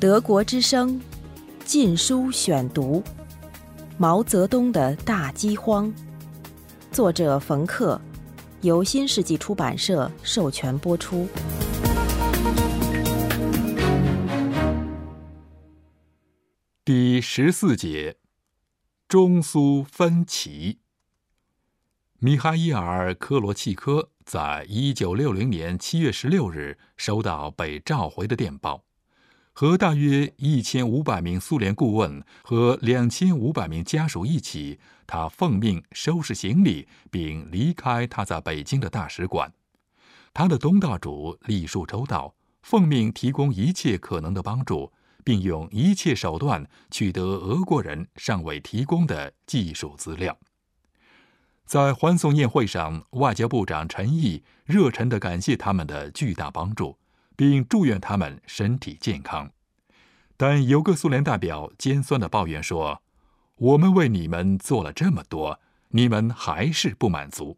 德国之声《禁书选读》：毛泽东的大饥荒，作者冯克，由新世纪出版社授权播出。第十四节：中苏分歧。米哈伊尔·科罗契科在一九六零年七月十六日收到被召回的电报，和大约一千五百名苏联顾问和两千五百名家属一起，他奉命收拾行李并离开他在北京的大使馆。他的东道主礼数周到，奉命提供一切可能的帮助，并用一切手段取得俄国人尚未提供的技术资料。在欢送宴会上，外交部长陈毅热忱地感谢他们的巨大帮助，并祝愿他们身体健康。但有个苏联代表尖酸地抱怨说：“我们为你们做了这么多，你们还是不满足。”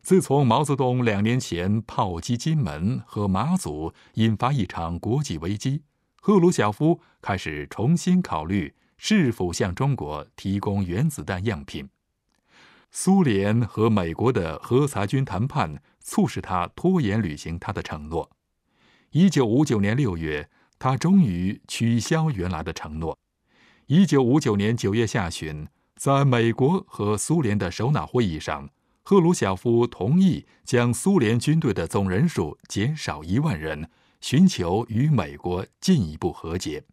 自从毛泽东两年前炮击金门和马祖，引发一场国际危机，赫鲁晓夫开始重新考虑是否向中国提供原子弹样品。苏联和美国的核裁军谈判促使他拖延履行他的承诺。一九五九年六月，他终于取消原来的承诺。一九五九年九月下旬，在美国和苏联的首脑会议上，赫鲁晓夫同意将苏联军队的总人数减少一万人，寻求与美国进一步和解。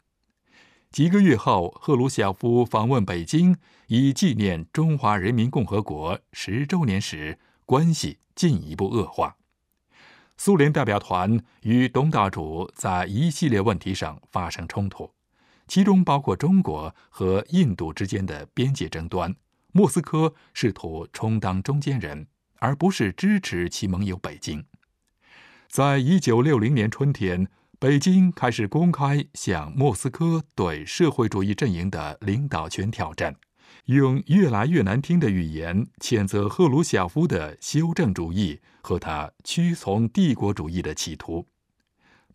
几个月后，赫鲁晓夫访问北京，以纪念中华人民共和国十周年时，关系进一步恶化。苏联代表团与东道主在一系列问题上发生冲突，其中包括中国和印度之间的边界争端。莫斯科试图充当中间人，而不是支持其盟友北京。在一九六零年春天。北京开始公开向莫斯科对社会主义阵营的领导权挑战，用越来越难听的语言谴责赫鲁晓夫的修正主义和他屈从帝国主义的企图。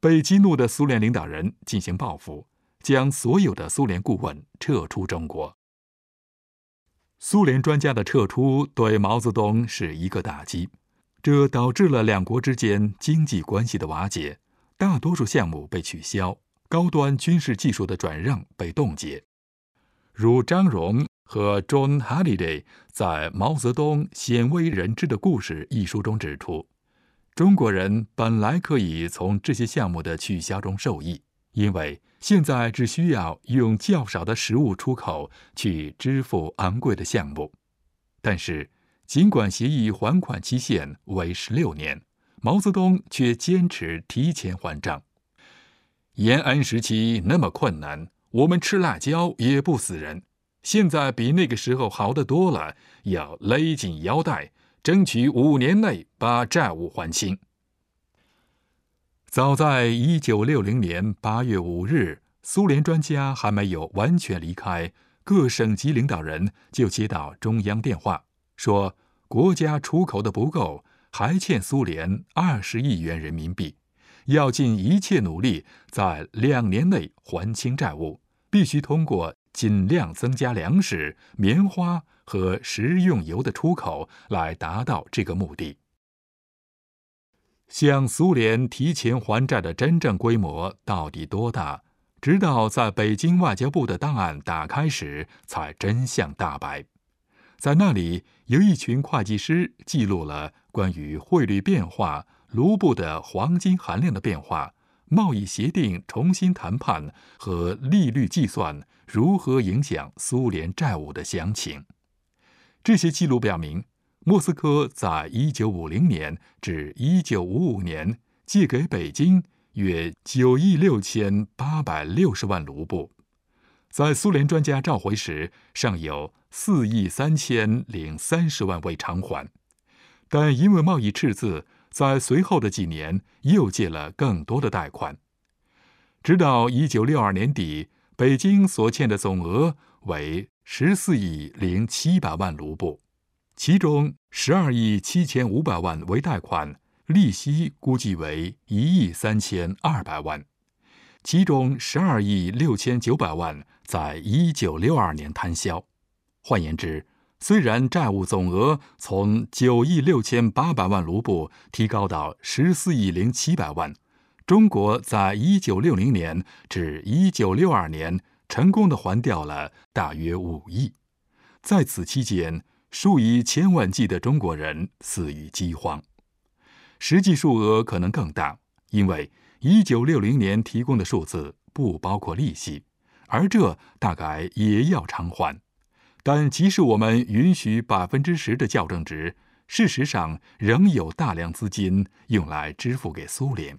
被激怒的苏联领导人进行报复，将所有的苏联顾问撤出中国。苏联专家的撤出对毛泽东是一个打击，这导致了两国之间经济关系的瓦解。大多数项目被取消，高端军事技术的转让被冻结。如张荣和 John Halliday 在《毛泽东鲜为人知的故事》一书中指出，中国人本来可以从这些项目的取消中受益，因为现在只需要用较少的食物出口去支付昂贵的项目。但是，尽管协议还款期限为十六年。毛泽东却坚持提前还账。延安时期那么困难，我们吃辣椒也不死人。现在比那个时候好得多了，要勒紧腰带，争取五年内把债务还清。早在一九六零年八月五日，苏联专家还没有完全离开，各省级领导人就接到中央电话，说国家出口的不够。还欠苏联二十亿元人民币，要尽一切努力在两年内还清债务，必须通过尽量增加粮食、棉花和食用油的出口来达到这个目的。向苏联提前还债的真正规模到底多大？直到在北京外交部的档案打开时，才真相大白。在那里，有一群会计师记录了。关于汇率变化、卢布的黄金含量的变化、贸易协定重新谈判和利率计算如何影响苏联债务的详情，这些记录表明，莫斯科在一九五零年至一九五五年借给北京约九亿六千八百六十万卢布，在苏联专家召回时，尚有四亿三千零三十万未偿还。但因为贸易赤字，在随后的几年又借了更多的贷款，直到一九六二年底，北京所欠的总额为十四亿零七百万卢布，其中十二亿七千五百万为贷款，利息估计为一亿三千二百万，其中十二亿六千九百万在一九六二年摊销。换言之，虽然债务总额从九亿六千八百万卢布提高到十四亿零七百万，中国在一九六零年至一九六二年成功的还掉了大约五亿。在此期间，数以千万计的中国人死于饥荒，实际数额可能更大，因为一九六零年提供的数字不包括利息，而这大概也要偿还。但即使我们允许百分之十的校正值，事实上仍有大量资金用来支付给苏联。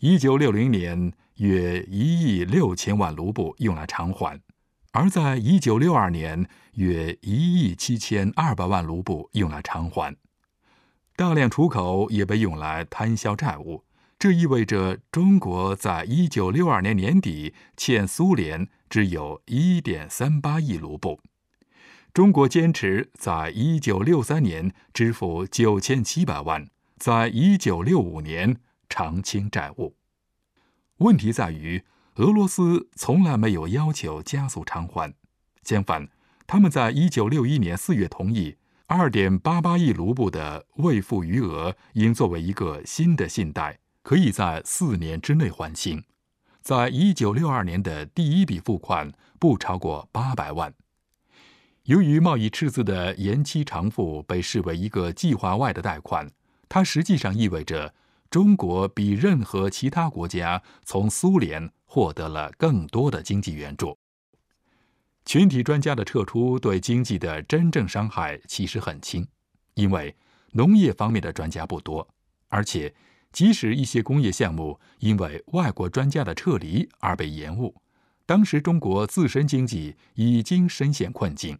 一九六零年约一亿六千万卢布用来偿还，而在一九六二年约一亿七千二百万卢布用来偿还。大量出口也被用来摊销债务，这意味着中国在一九六二年年底欠苏联。只有一点三八亿卢布。中国坚持在一九六三年支付九千七百万，在一九六五年偿清债务。问题在于，俄罗斯从来没有要求加速偿还，相反，他们在一九六一年四月同意二点八八亿卢布的未付余额应作为一个新的信贷，可以在四年之内还清。在一九六二年的第一笔付款不超过八百万。由于贸易赤字的延期偿付被视为一个计划外的贷款，它实际上意味着中国比任何其他国家从苏联获得了更多的经济援助。群体专家的撤出对经济的真正伤害其实很轻，因为农业方面的专家不多，而且。即使一些工业项目因为外国专家的撤离而被延误，当时中国自身经济已经深陷困境。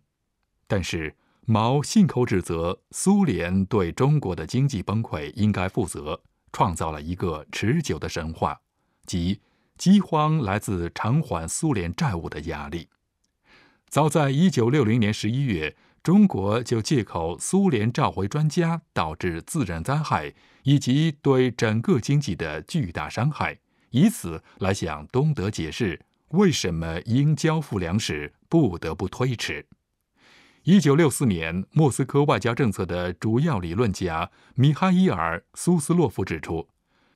但是毛信口指责苏联对中国的经济崩溃应该负责，创造了一个持久的神话，即饥荒来自偿还苏联债务的压力。早在一九六零年十一月。中国就借口苏联召回专家导致自然灾害以及对整个经济的巨大伤害，以此来向东德解释为什么应交付粮食不得不推迟。一九六四年，莫斯科外交政策的主要理论家米哈伊尔·苏斯洛夫指出，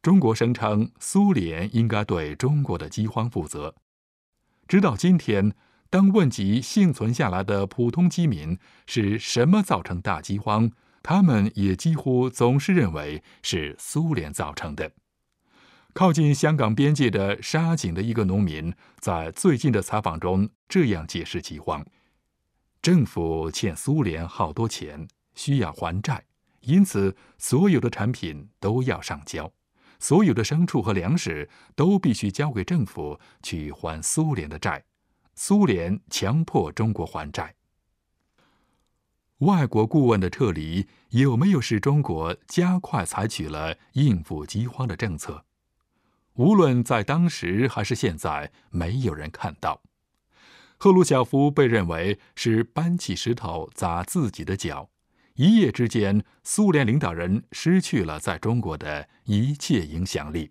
中国声称苏联应该对中国的饥荒负责，直到今天。当问及幸存下来的普通饥民是什么造成大饥荒，他们也几乎总是认为是苏联造成的。靠近香港边界的沙井的一个农民在最近的采访中这样解释饥荒：政府欠苏联好多钱，需要还债，因此所有的产品都要上交，所有的牲畜和粮食都必须交给政府去还苏联的债。苏联强迫中国还债。外国顾问的撤离有没有使中国加快采取了应付饥荒的政策？无论在当时还是现在，没有人看到。赫鲁晓夫被认为是搬起石头砸自己的脚。一夜之间，苏联领导人失去了在中国的一切影响力。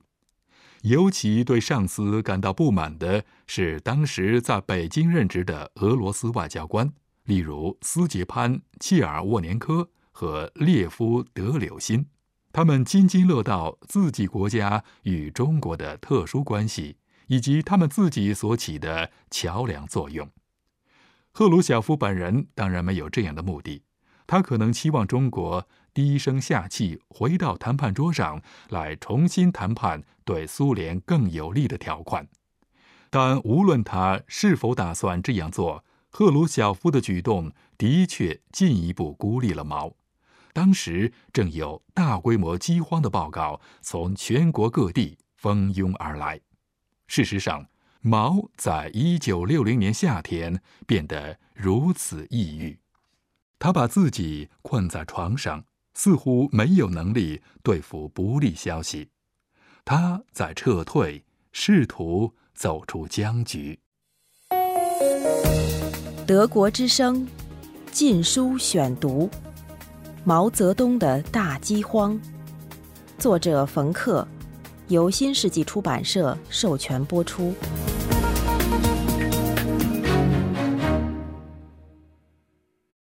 尤其对上司感到不满的是，当时在北京任职的俄罗斯外交官，例如斯捷潘·切尔沃年科和列夫·德柳辛，他们津津乐道自己国家与中国的特殊关系，以及他们自己所起的桥梁作用。赫鲁晓夫本人当然没有这样的目的，他可能期望中国。低声下气回到谈判桌上来重新谈判对苏联更有利的条款，但无论他是否打算这样做，赫鲁晓夫的举动的确进一步孤立了毛。当时正有大规模饥荒的报告从全国各地蜂拥而来。事实上，毛在一九六零年夏天变得如此抑郁，他把自己困在床上。似乎没有能力对付不利消息，他在撤退，试图走出僵局。德国之声《禁书选读》：毛泽东的大饥荒，作者冯克，由新世纪出版社授权播出。